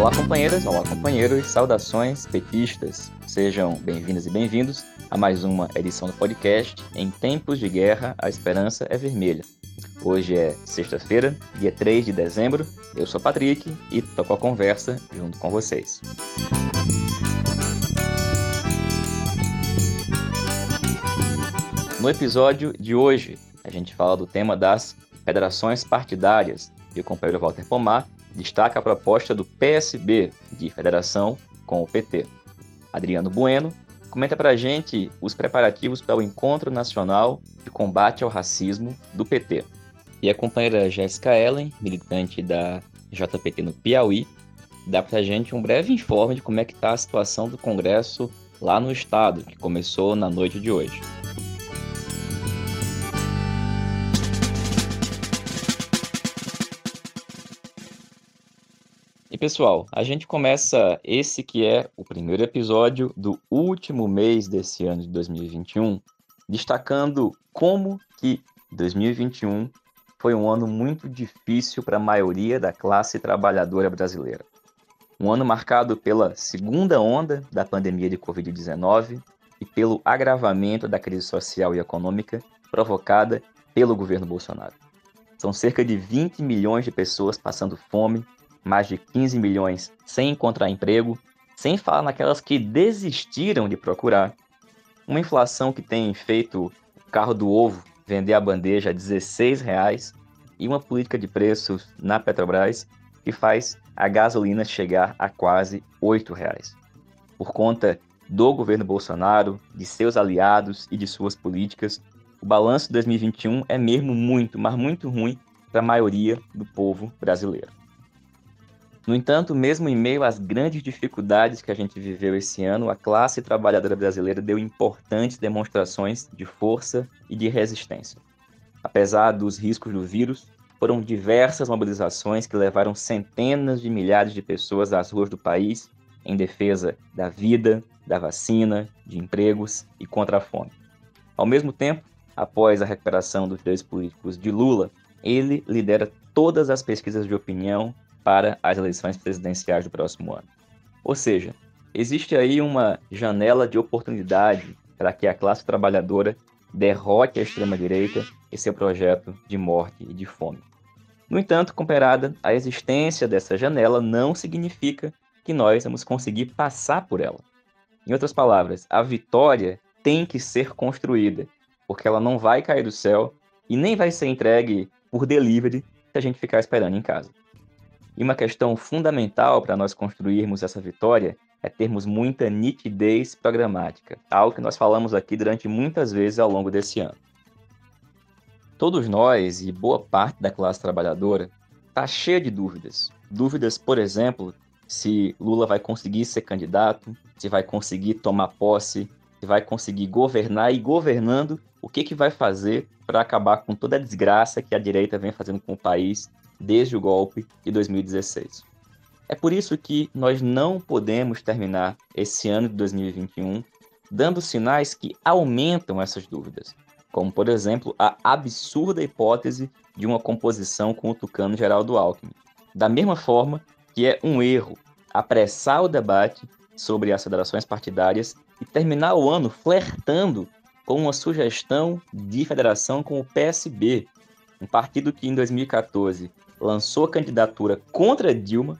Olá, companheiras, olá, companheiros, saudações petistas. Sejam bem-vindas e bem-vindos a mais uma edição do podcast Em Tempos de Guerra, a Esperança é Vermelha. Hoje é sexta-feira, dia 3 de dezembro. Eu sou Patrick e toco a conversa junto com vocês. No episódio de hoje, a gente fala do tema das federações partidárias e o companheiro Walter Pomar destaca a proposta do PSB de federação com o PT. Adriano Bueno comenta para a gente os preparativos para o Encontro Nacional de Combate ao Racismo do PT. E a companheira Jéssica Ellen, militante da JPT no Piauí, dá para a gente um breve informe de como é que está a situação do Congresso lá no estado, que começou na noite de hoje. Pessoal, a gente começa esse que é o primeiro episódio do último mês desse ano de 2021, destacando como que 2021 foi um ano muito difícil para a maioria da classe trabalhadora brasileira. Um ano marcado pela segunda onda da pandemia de Covid-19 e pelo agravamento da crise social e econômica provocada pelo governo Bolsonaro. São cerca de 20 milhões de pessoas passando fome mais de 15 milhões sem encontrar emprego, sem falar naquelas que desistiram de procurar, uma inflação que tem feito o carro do ovo vender a bandeja a 16 reais e uma política de preços na Petrobras que faz a gasolina chegar a quase 8 reais. Por conta do governo Bolsonaro, de seus aliados e de suas políticas, o balanço de 2021 é mesmo muito, mas muito ruim para a maioria do povo brasileiro. No entanto, mesmo em meio às grandes dificuldades que a gente viveu esse ano, a classe trabalhadora brasileira deu importantes demonstrações de força e de resistência. Apesar dos riscos do vírus, foram diversas mobilizações que levaram centenas de milhares de pessoas às ruas do país em defesa da vida, da vacina, de empregos e contra a fome. Ao mesmo tempo, após a recuperação dos dois políticos de Lula, ele lidera todas as pesquisas de opinião para as eleições presidenciais do próximo ano. Ou seja, existe aí uma janela de oportunidade para que a classe trabalhadora derrote a extrema-direita e seu projeto de morte e de fome. No entanto, comparada, a existência dessa janela não significa que nós vamos conseguir passar por ela. Em outras palavras, a vitória tem que ser construída, porque ela não vai cair do céu e nem vai ser entregue por delivery se a gente ficar esperando em casa. E uma questão fundamental para nós construirmos essa vitória é termos muita nitidez programática, algo que nós falamos aqui durante muitas vezes ao longo desse ano. Todos nós e boa parte da classe trabalhadora está cheia de dúvidas. Dúvidas, por exemplo, se Lula vai conseguir ser candidato, se vai conseguir tomar posse, se vai conseguir governar e governando, o que, que vai fazer para acabar com toda a desgraça que a direita vem fazendo com o país desde o golpe de 2016. É por isso que nós não podemos terminar esse ano de 2021 dando sinais que aumentam essas dúvidas, como, por exemplo, a absurda hipótese de uma composição com o tucano Geraldo Alckmin. Da mesma forma que é um erro apressar o debate sobre as federações partidárias e terminar o ano flertando com uma sugestão de federação com o PSB, um partido que em 2014 lançou a candidatura contra Dilma,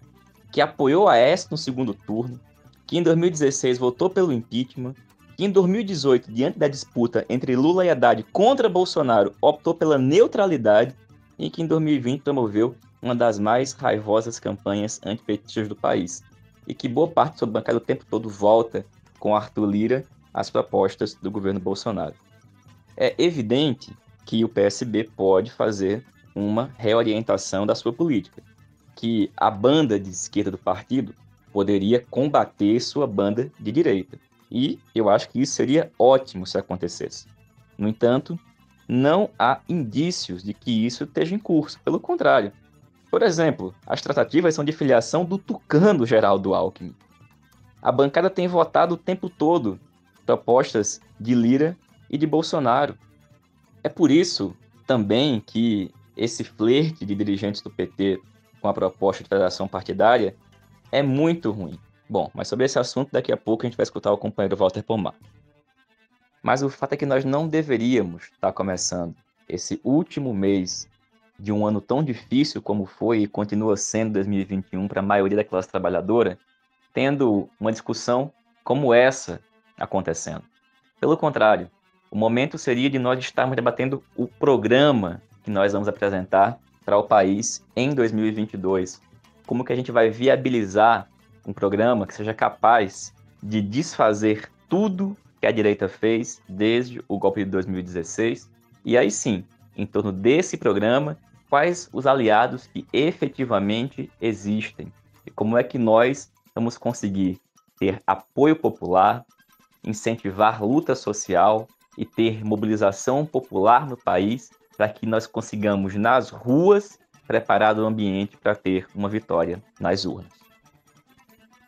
que apoiou a S no segundo turno, que em 2016 votou pelo impeachment, que em 2018, diante da disputa entre Lula e Haddad contra Bolsonaro, optou pela neutralidade e que em 2020 promoveu uma das mais raivosas campanhas antipetistas do país. E que boa parte do seu bancário o tempo todo volta com Arthur Lira às propostas do governo Bolsonaro. É evidente que o PSB pode fazer uma reorientação da sua política, que a banda de esquerda do partido poderia combater sua banda de direita. E eu acho que isso seria ótimo se acontecesse. No entanto, não há indícios de que isso esteja em curso. Pelo contrário. Por exemplo, as tratativas são de filiação do tucano Geraldo Alckmin. A bancada tem votado o tempo todo propostas de Lira e de Bolsonaro. É por isso também que esse flerte de dirigentes do PT com a proposta de federação partidária é muito ruim. Bom, mas sobre esse assunto daqui a pouco a gente vai escutar o companheiro Walter Pomar. Mas o fato é que nós não deveríamos estar começando esse último mês de um ano tão difícil como foi e continua sendo 2021 para a maioria da classe trabalhadora, tendo uma discussão como essa acontecendo. Pelo contrário, o momento seria de nós estarmos debatendo o programa que nós vamos apresentar para o país em 2022. Como que a gente vai viabilizar um programa que seja capaz de desfazer tudo que a direita fez desde o golpe de 2016. E aí sim, em torno desse programa, quais os aliados que efetivamente existem e como é que nós vamos conseguir ter apoio popular, incentivar luta social e ter mobilização popular no país para que nós consigamos nas ruas preparar o ambiente para ter uma vitória nas urnas.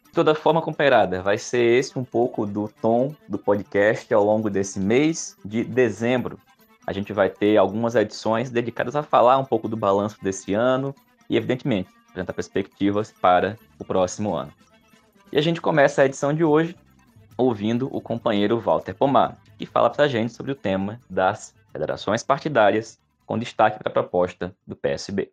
De toda forma, companheirada, vai ser esse um pouco do tom do podcast ao longo desse mês de dezembro. A gente vai ter algumas edições dedicadas a falar um pouco do balanço desse ano e, evidentemente, apresentar perspectivas para o próximo ano. E a gente começa a edição de hoje ouvindo o companheiro Walter Pomar, que fala para a gente sobre o tema das federações partidárias, com destaque para a proposta do PSB.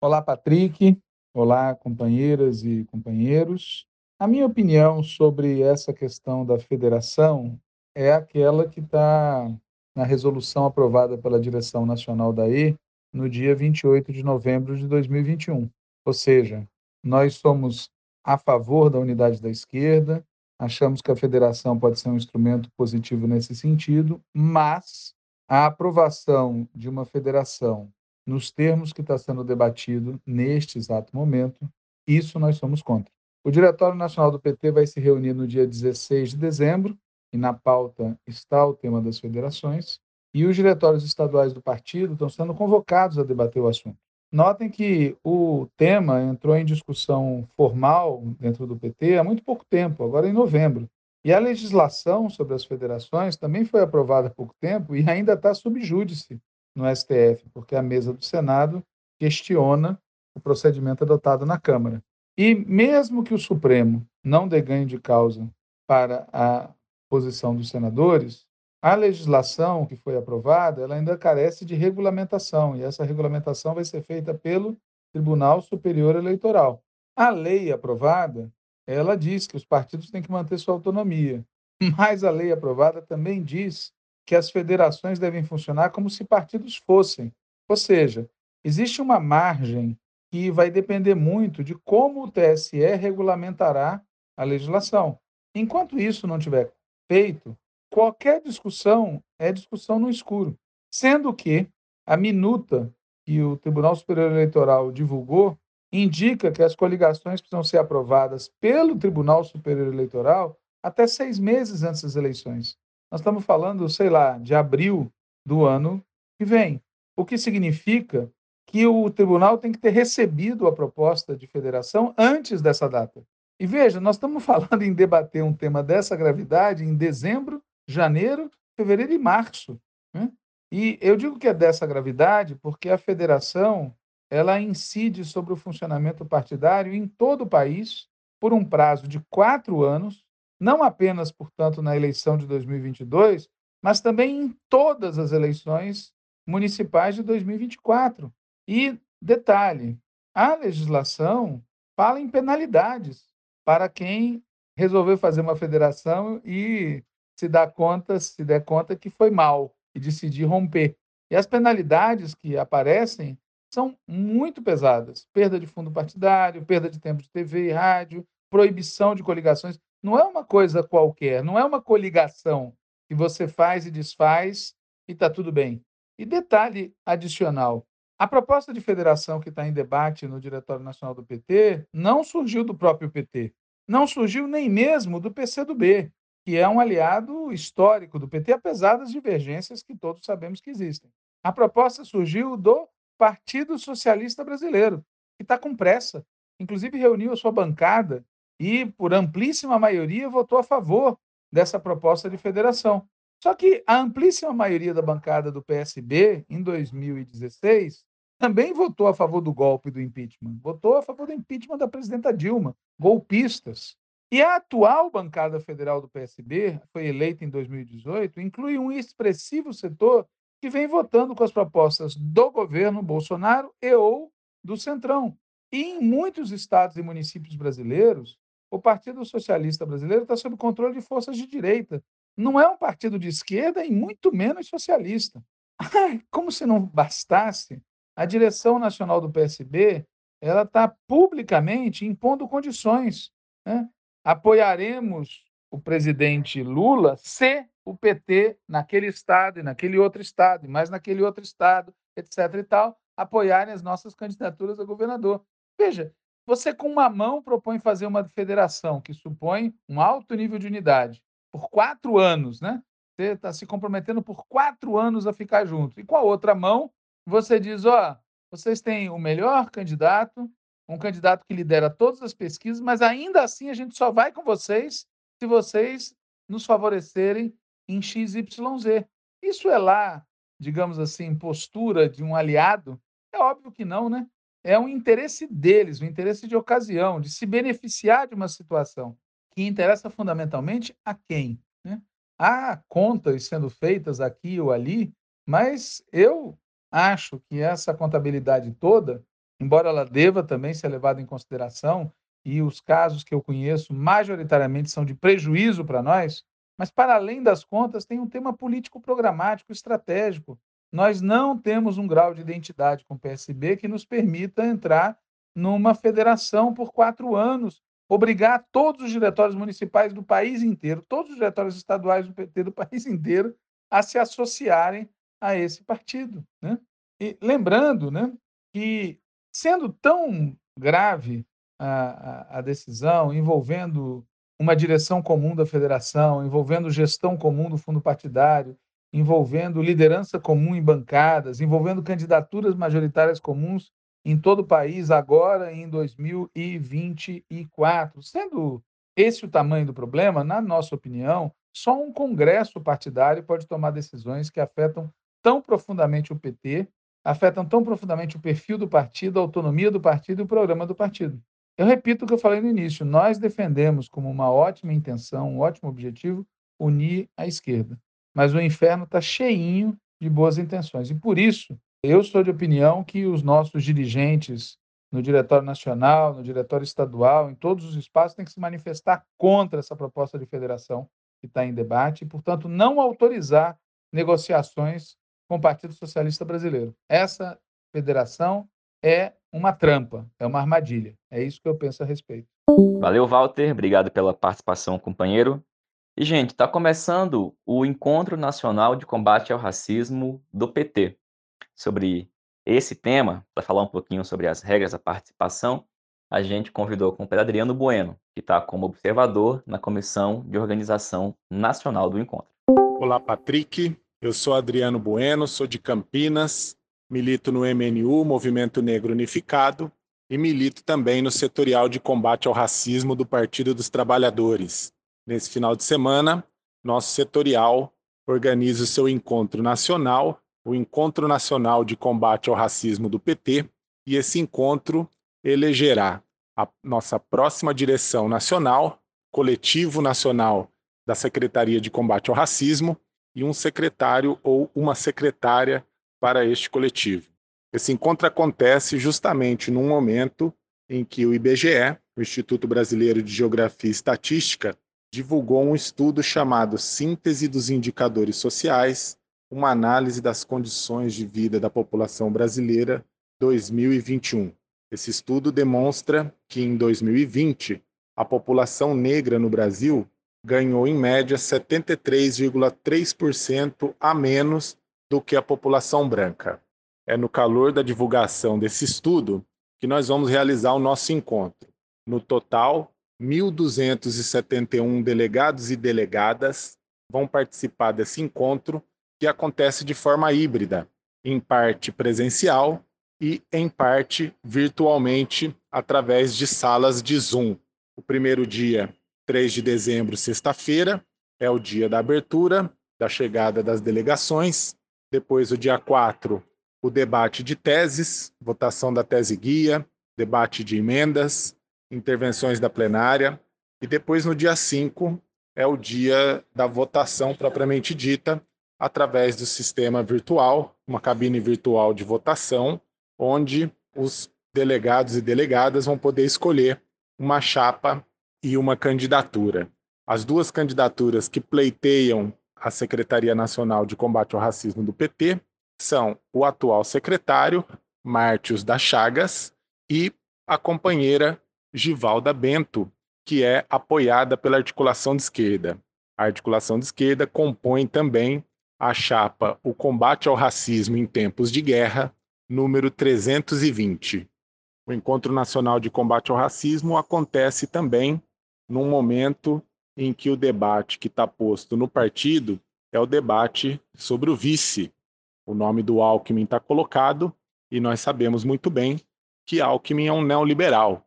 Olá, Patrick. Olá, companheiras e companheiros. A minha opinião sobre essa questão da federação é aquela que está na resolução aprovada pela direção nacional da E no dia 28 de novembro de 2021. Ou seja, nós somos a favor da unidade da esquerda, achamos que a federação pode ser um instrumento positivo nesse sentido, mas a aprovação de uma federação nos termos que está sendo debatido neste exato momento, isso nós somos contra. O Diretório Nacional do PT vai se reunir no dia 16 de dezembro, e na pauta está o tema das federações, e os diretórios estaduais do partido estão sendo convocados a debater o assunto. Notem que o tema entrou em discussão formal dentro do PT há muito pouco tempo, agora em novembro. E a legislação sobre as federações também foi aprovada há pouco tempo e ainda está sob júdice no STF, porque a mesa do Senado questiona o procedimento adotado na Câmara. E mesmo que o Supremo não dê ganho de causa para a posição dos senadores, a legislação que foi aprovada, ela ainda carece de regulamentação, e essa regulamentação vai ser feita pelo Tribunal Superior Eleitoral. A lei aprovada, ela diz que os partidos têm que manter sua autonomia, mas a lei aprovada também diz que as federações devem funcionar como se partidos fossem. Ou seja, existe uma margem que vai depender muito de como o TSE regulamentará a legislação. Enquanto isso não tiver feito, qualquer discussão é discussão no escuro. Sendo que a minuta que o Tribunal Superior Eleitoral divulgou indica que as coligações precisam ser aprovadas pelo Tribunal Superior Eleitoral até seis meses antes das eleições. Nós estamos falando, sei lá, de abril do ano que vem. O que significa que o tribunal tem que ter recebido a proposta de federação antes dessa data. E veja, nós estamos falando em debater um tema dessa gravidade em dezembro, janeiro, fevereiro e março. Né? E eu digo que é dessa gravidade porque a federação ela incide sobre o funcionamento partidário em todo o país por um prazo de quatro anos, não apenas, portanto, na eleição de 2022, mas também em todas as eleições municipais de 2024. E, detalhe, a legislação fala em penalidades para quem resolveu fazer uma federação e se dá conta, se der conta que foi mal e decidir romper. E as penalidades que aparecem são muito pesadas: perda de fundo partidário, perda de tempo de TV e rádio, proibição de coligações. Não é uma coisa qualquer, não é uma coligação que você faz e desfaz e está tudo bem. E detalhe adicional: a proposta de federação que está em debate no Diretório Nacional do PT não surgiu do próprio PT, não surgiu nem mesmo do PCdoB, que é um aliado histórico do PT, apesar das divergências que todos sabemos que existem. A proposta surgiu do Partido Socialista Brasileiro, que está com pressa, inclusive reuniu a sua bancada e, por amplíssima maioria, votou a favor dessa proposta de federação. Só que a amplíssima maioria da bancada do PSB, em 2016, também votou a favor do golpe do impeachment, votou a favor do impeachment da presidenta Dilma, golpistas. E a atual bancada federal do PSB, foi eleita em 2018, inclui um expressivo setor que vem votando com as propostas do governo Bolsonaro e ou do Centrão. E em muitos estados e municípios brasileiros, o Partido Socialista Brasileiro está sob controle de forças de direita. Não é um partido de esquerda e muito menos socialista. Como se não bastasse, a direção nacional do PSB ela está publicamente impondo condições. Né? Apoiaremos o presidente Lula se o PT, naquele estado e naquele outro estado, e mais naquele outro estado, etc. e tal, apoiarem as nossas candidaturas a governador. Veja, você com uma mão propõe fazer uma federação que supõe um alto nível de unidade por quatro anos, né? Você está se comprometendo por quatro anos a ficar junto. E com a outra mão, você diz: ó, vocês têm o melhor candidato, um candidato que lidera todas as pesquisas, mas ainda assim a gente só vai com vocês se vocês nos favorecerem em XYZ. Isso é lá, digamos assim, postura de um aliado? É óbvio que não, né? É um interesse deles, um interesse de ocasião, de se beneficiar de uma situação que interessa fundamentalmente a quem? Né? Há contas sendo feitas aqui ou ali, mas eu acho que essa contabilidade toda, embora ela deva também ser levada em consideração, e os casos que eu conheço majoritariamente são de prejuízo para nós, mas para além das contas tem um tema político programático estratégico. Nós não temos um grau de identidade com o PSB que nos permita entrar numa federação por quatro anos, obrigar todos os diretórios municipais do país inteiro, todos os diretórios estaduais do PT do país inteiro, a se associarem a esse partido. Né? E lembrando né, que, sendo tão grave a, a, decisão envolvendo uma direção comum da federação, envolvendo gestão comum do fundo partidário, envolvendo liderança comum em bancadas, envolvendo candidaturas majoritárias comuns em todo o país agora em 2024. Sendo esse o tamanho do problema, na nossa opinião, só um congresso partidário pode tomar decisões que afetam tão profundamente o PT, afetam tão profundamente o perfil do partido, a autonomia do partido e o programa do partido. Eu repito o que eu falei no início: nós defendemos como uma ótima intenção, um ótimo objetivo, unir a esquerda. Mas o inferno está cheinho de boas intenções. E por isso, eu sou de opinião que os nossos dirigentes no Diretório Nacional, no Diretório Estadual, em todos os espaços, têm que se manifestar contra essa proposta de federação que está em debate e, portanto, não autorizar negociações com o Partido Socialista Brasileiro. Essa federação é uma trampa, é uma armadilha. É isso que eu penso a respeito. Valeu, Walter. Obrigado pela participação, companheiro. E, gente, está começando o Encontro Nacional de Combate ao Racismo do PT. Sobre esse tema, para falar um pouquinho sobre as regras da participação, a gente convidou o companheiro Adriano Bueno, que está como observador na Comissão de Organização Nacional do Encontro. Olá, Patrick. Eu sou Adriano Bueno, sou de Campinas, milito no MNU, Movimento Negro Unificado, e milito também no setorial de combate ao racismo do Partido dos Trabalhadores. Nesse final de semana, nosso setorial organiza o seu encontro nacional, o Encontro Nacional de Combate ao Racismo do PT, e esse encontro elegerá a nossa próxima direção nacional, coletivo nacional da Secretaria de Combate ao Racismo e um secretário ou uma secretária para este coletivo. Esse encontro acontece justamente num momento em que o IBGE, o Instituto Brasileiro de Geografia e Estatística, divulgou um estudo chamado Síntese dos Indicadores Sociais, uma análise das condições de vida da população brasileira 2021. Esse estudo demonstra que em 2020 a população negra no Brasil ganhou em média 73,3% a menos do que a população branca. É no calor da divulgação desse estudo que nós vamos realizar o nosso encontro. No total, 1.271 delegados e delegadas vão participar desse encontro, que acontece de forma híbrida, em parte presencial e em parte virtualmente através de salas de Zoom. O primeiro dia, 3 de dezembro, sexta-feira, é o dia da abertura, da chegada das delegações. Depois, o dia 4, o debate de teses, votação da tese guia, debate de emendas, intervenções da plenária, e depois, no dia 5, é o dia da votação propriamente dita, através do sistema virtual, uma cabine virtual de votação, onde os delegados e delegadas vão poder escolher uma chapa e uma candidatura. As duas candidaturas que pleiteiam a Secretaria Nacional de Combate ao Racismo do PT são o atual secretário, Mártios da Chagas, e a companheira Givalda Bento, que é apoiada pela articulação de esquerda. A articulação de esquerda compõe também a chapa O Combate ao Racismo em Tempos de Guerra, número 320. O Encontro Nacional de Combate ao Racismo acontece também num momento em que o debate que está posto no partido é o debate sobre o vice. O nome do Alckmin está colocado e nós sabemos muito bem que Alckmin é um neoliberal.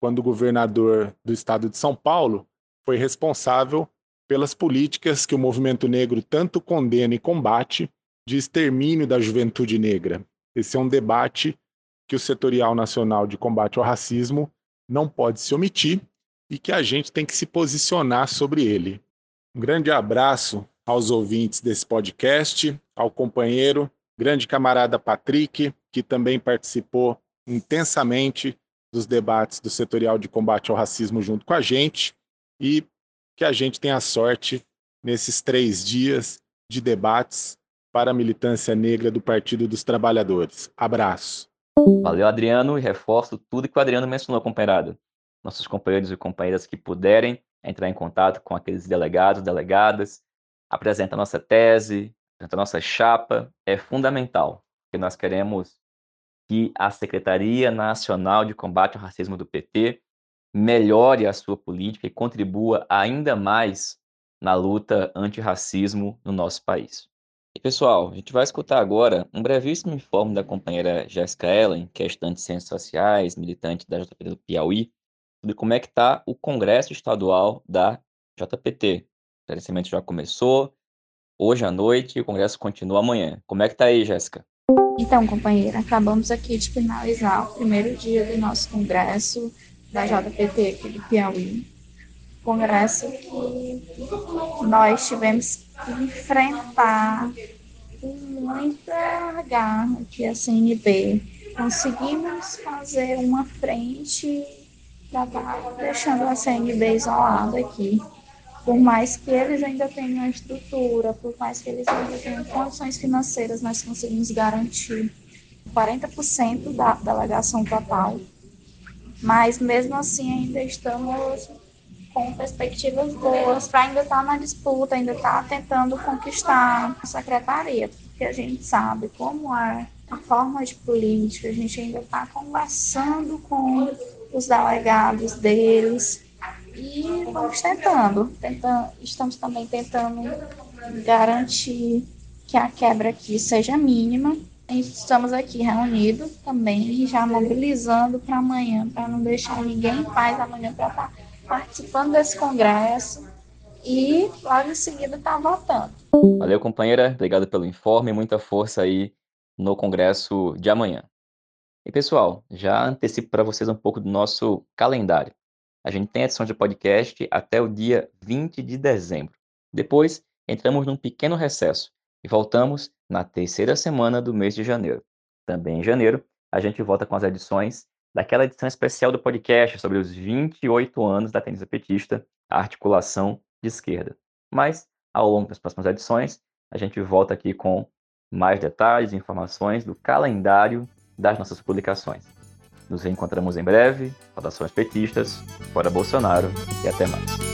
Quando governador do estado de São Paulo, foi responsável pelas políticas que o movimento negro tanto condena e combate de extermínio da juventude negra. Esse é um debate que o Setorial Nacional de Combate ao Racismo não pode se omitir e que a gente tem que se posicionar sobre ele. Um grande abraço aos ouvintes desse podcast, ao companheiro, grande camarada Patrick, que também participou intensamente dos debates do Setorial de Combate ao Racismo junto com a gente e que a gente tenha sorte nesses três dias de debates para a militância negra do Partido dos Trabalhadores. Abraço. Valeu, Adriano, e reforço tudo que o Adriano mencionou, companheirado. Nossos companheiros e companheiras que puderem entrar em contato com aqueles delegados, delegadas, apresenta nossa tese, apresenta nossa chapa, é fundamental, porque nós queremos que a Secretaria Nacional de Combate ao Racismo do PT melhore a sua política e contribua ainda mais na luta antirracismo no nosso país. E pessoal, a gente vai escutar agora um brevíssimo informe da companheira Jéssica Ellen, que é estudante de Ciências Sociais, militante da JPT do Piauí, sobre como é que está o Congresso Estadual da JPT. O crescimento já começou, hoje à noite, e o Congresso continua amanhã. Como é que está aí, Jéssica? Então, companheira, acabamos aqui de finalizar o primeiro dia do nosso Congresso da JPT aqui do Piauí. Congresso que nós tivemos que enfrentar com muita garra aqui a CNB. Conseguimos fazer uma frente deixando a CNB isolada aqui. Por mais que eles ainda tenham estrutura, por mais que eles ainda tenham condições financeiras, nós conseguimos garantir 40% da delegação total. Mas mesmo assim ainda estamos com perspectivas boas para ainda estar tá na disputa, ainda estar tá tentando conquistar a secretaria, porque a gente sabe como é a forma de política, a gente ainda está conversando com os delegados deles e vamos tentando, tentando, estamos também tentando garantir que a quebra aqui seja mínima. Estamos aqui reunidos também, já mobilizando para amanhã, para não deixar ninguém em paz amanhã para estar tá participando desse congresso e logo em seguida estar tá votando. Valeu, companheira. Obrigado pelo informe. Muita força aí no congresso de amanhã. E pessoal, já antecipo para vocês um pouco do nosso calendário. A gente tem edição de podcast até o dia 20 de dezembro. Depois, entramos num pequeno recesso e voltamos na terceira semana do mês de janeiro. Também em janeiro, a gente volta com as edições daquela edição especial do podcast sobre os 28 anos da Tenisa Petista, a articulação de esquerda. Mas, ao longo das próximas edições, a gente volta aqui com mais detalhes e informações do calendário das nossas publicações. Nos reencontramos em breve. Saudações petistas, fora Bolsonaro e até mais.